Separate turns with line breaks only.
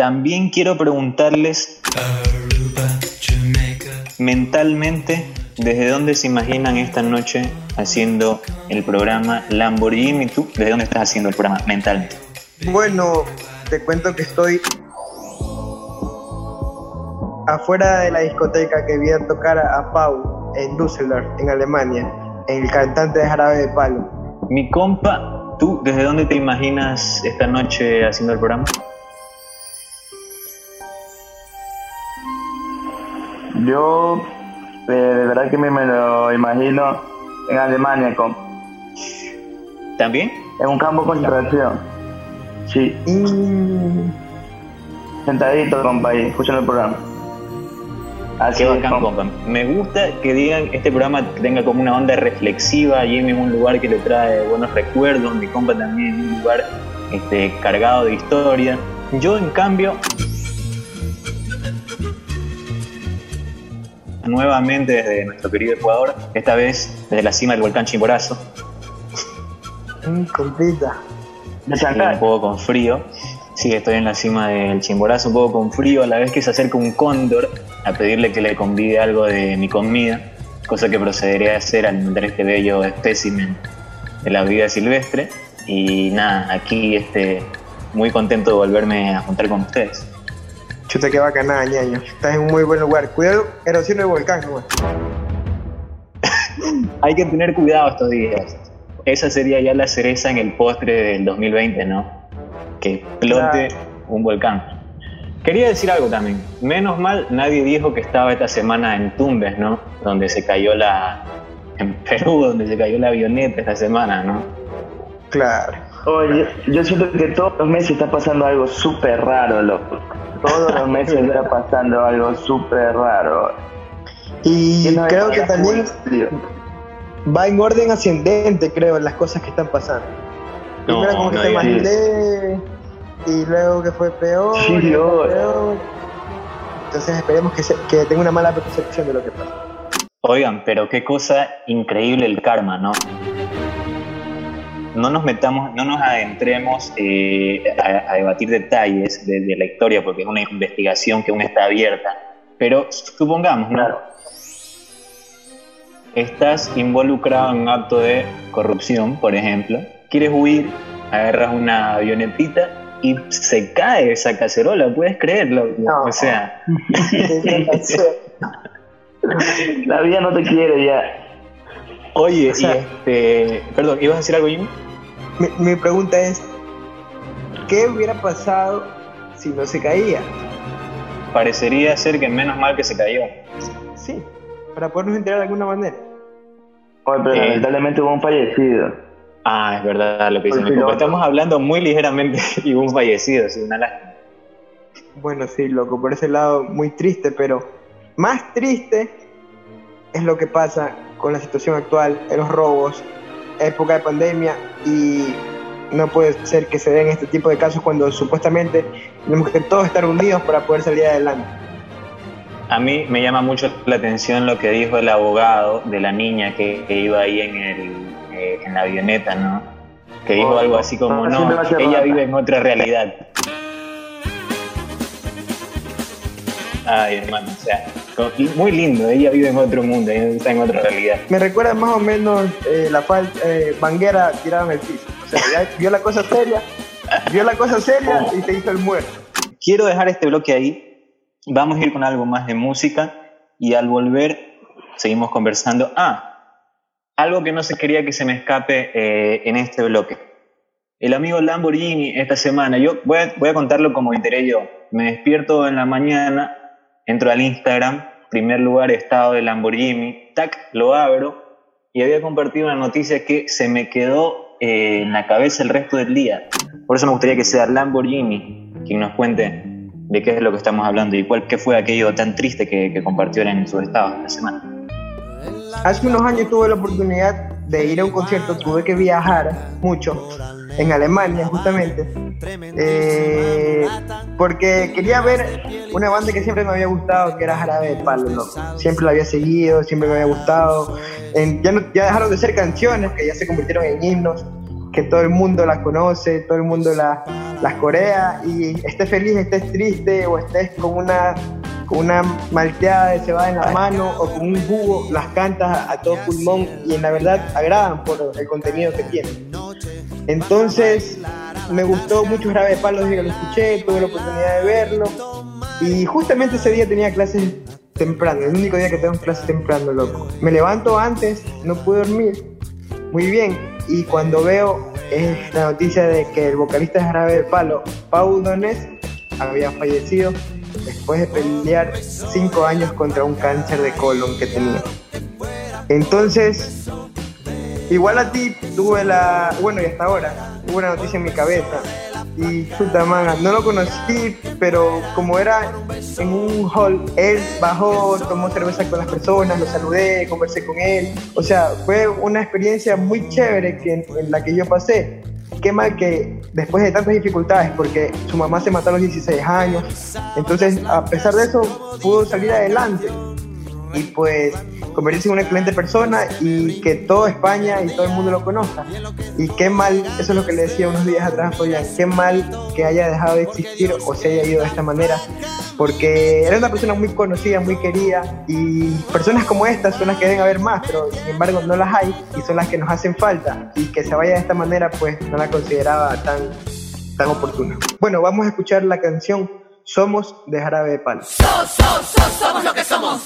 también quiero preguntarles mentalmente desde dónde se imaginan esta noche haciendo el programa Lamborghini. ¿Tú desde dónde estás haciendo el programa mentalmente?
Bueno, te cuento que estoy afuera de la discoteca que vi a tocar a Pau en Düsseldorf, en Alemania, el cantante de Jarabe de Palo.
Mi compa, ¿tú desde dónde te imaginas esta noche haciendo el programa?
Yo eh, de verdad que me, me lo imagino en Alemania con
¿También?
en un campo de concentración. Sí,
Y
sentadito, compa, ahí, escuchando el programa. Así
Qué
es,
bacán,
compa.
Me gusta que digan este programa tenga como una onda reflexiva, Jimmy en un lugar que le trae buenos recuerdos, mi compa también en un lugar este, cargado de historia. Yo, en cambio, nuevamente desde nuestro querido Ecuador, esta vez desde la cima del volcán Chimborazo, y un poco con frío. Sí, estoy en la cima del Chimborazo, un poco con frío, a la vez que se acerca un cóndor a pedirle que le convide algo de mi comida, cosa que procederé a hacer al este bello espécimen de la vida silvestre. Y nada, aquí este, muy contento de volverme a juntar con ustedes.
Chuta, qué bacana, ñaño. Estás en un muy buen lugar. Cuidado, erosión del volcán, nomás.
Hay que tener cuidado estos días. Esa sería ya la cereza en el postre del 2020, ¿no? Que explote
Claro.
un volcán. Quería decir algo también. Menos mal, nadie dijo que estaba esta semana en Tumbes, ¿no? Donde se cayó la. En Perú, donde se cayó la avioneta esta semana, ¿no?
Claro.
Oye, yo, siento que todos los meses está pasando algo súper raro, loco. Todos los meses está pasando algo súper raro.
Y
no
creo que también va en orden ascendente, creo, las cosas que están pasando.
No,
Primero como que
no
fue
digas
más
eso.
leve, y luego que fue peor,
Sí,
y luego
Dios.
peor. Entonces esperemos que, se- que tenga una mala percepción de lo que pasa.
Oigan, pero qué cosa increíble el karma, ¿no? No nos metamos, no nos adentremos eh, a, a debatir detalles de, de la historia porque es una investigación que aún está abierta. Pero supongamos, ¿no?
Claro.
Estás involucrado en un acto de corrupción, por ejemplo. Quieres huir, agarras una avionetita y se cae esa cacerola, ¿puedes creerlo?
No.
O sea,
La vida no te quiere ya.
Oye,
O sea-
y este, perdón, ¿ibas a decir algo, Jimmy?
mi, mi pregunta es, ¿qué hubiera pasado si no se caía?
Parecería ser que menos mal que se cayó.
Sí, para podernos enterar de alguna manera.
Oye, pero
Eh.
lamentablemente hubo un fallecido.
Ah, es verdad lo que dice mi
sí,
compa.
loco.
Estamos hablando muy ligeramente y hubo un fallecido, sí, una lástima.
Bueno, sí, loco, por ese lado muy triste, pero más triste es lo que pasa con la situación actual, en los robos, época de pandemia y no puede ser que se den este tipo de casos cuando supuestamente tenemos que todos estar unidos para poder salir adelante.
A mí me llama mucho la atención lo que dijo el abogado de la niña que, que iba ahí en, el, eh, en la avioneta, ¿no? Que dijo
Oh,
algo así como,
no,
ella
rata".
vive en otra realidad. Ay, hermano, o sea, muy lindo, ella vive en otro mundo, ella está en otra realidad.
Me recuerda más o menos eh, la falta, eh, Banguera tirada en el piso. O sea, ya vio la cosa seria, vio la cosa seria y se hizo el muerto.
Quiero dejar este bloque ahí. Vamos a ir con algo más de música y al volver seguimos conversando. Ah, algo que no se quería que se me escape eh, en este bloque. El amigo Lamborghini esta semana, yo voy a, voy a contarlo como enteré yo. Me despierto en la mañana, entro al Instagram, primer lugar estado de Lamborghini, tac, lo abro y había compartido una noticia que se me quedó eh, en la cabeza el resto del día. Por eso me gustaría que sea Lamborghini quien nos cuente de qué es lo que estamos hablando y cuál qué fue aquello tan triste que, que compartió en sus estados esta semana.
Hace unos años tuve la oportunidad de ir a un concierto, tuve que viajar mucho en Alemania justamente, eh, porque quería ver una banda que siempre me había gustado, que era Jarabe de Palo, loco. Siempre la había seguido, siempre me había gustado. En- ya, no- ya dejaron de ser canciones, que ya se convirtieron en himnos. que todo el mundo la conoce, todo el mundo la, las corea y estés feliz, estés triste o estés con una, una malteada de cebada en la mano o con un jugo, las cantas a, todo pulmón y en la verdad agradan por el contenido que tienen. Entonces me gustó mucho Grave de Palo desde que lo escuché, tuve la oportunidad de verlo y justamente ese día tenía clases temprano, el único día que tengo clases temprano, loco. Me levanto antes, no pude dormir muy bien y cuando veo esta noticia de que el vocalista de Jarabe de Palo, Paul Donés, había fallecido después de pelear cinco años contra un cáncer de colon que tenía. Entonces, igual a ti tuve la, bueno y hasta ahora, tuve una noticia en mi cabeza y puta manga, no lo conocí, pero como era en un hall, él bajó, tomó cerveza con las personas, lo saludé, conversé con él. O sea, fue una experiencia muy chévere que, en la que yo pasé. Qué mal que después de tantas dificultades, porque su mamá se mató a los 16 años, entonces a pesar de eso pudo salir adelante y pues convertirse en una excelente persona y que toda España y todo el mundo lo conozca. Y qué mal, eso es lo que le decía unos días atrás, oye, qué mal que haya dejado de existir o se haya ido de esta manera, porque era una persona muy conocida, muy querida y personas como estas son las que deben haber más, pero sin embargo no las hay y son las que nos hacen falta y que se vaya de esta manera pues no la consideraba tan, tan oportuna. Bueno, vamos a escuchar la canción Somos de Jarabe de Palo.
So, so, so, somos lo que somos.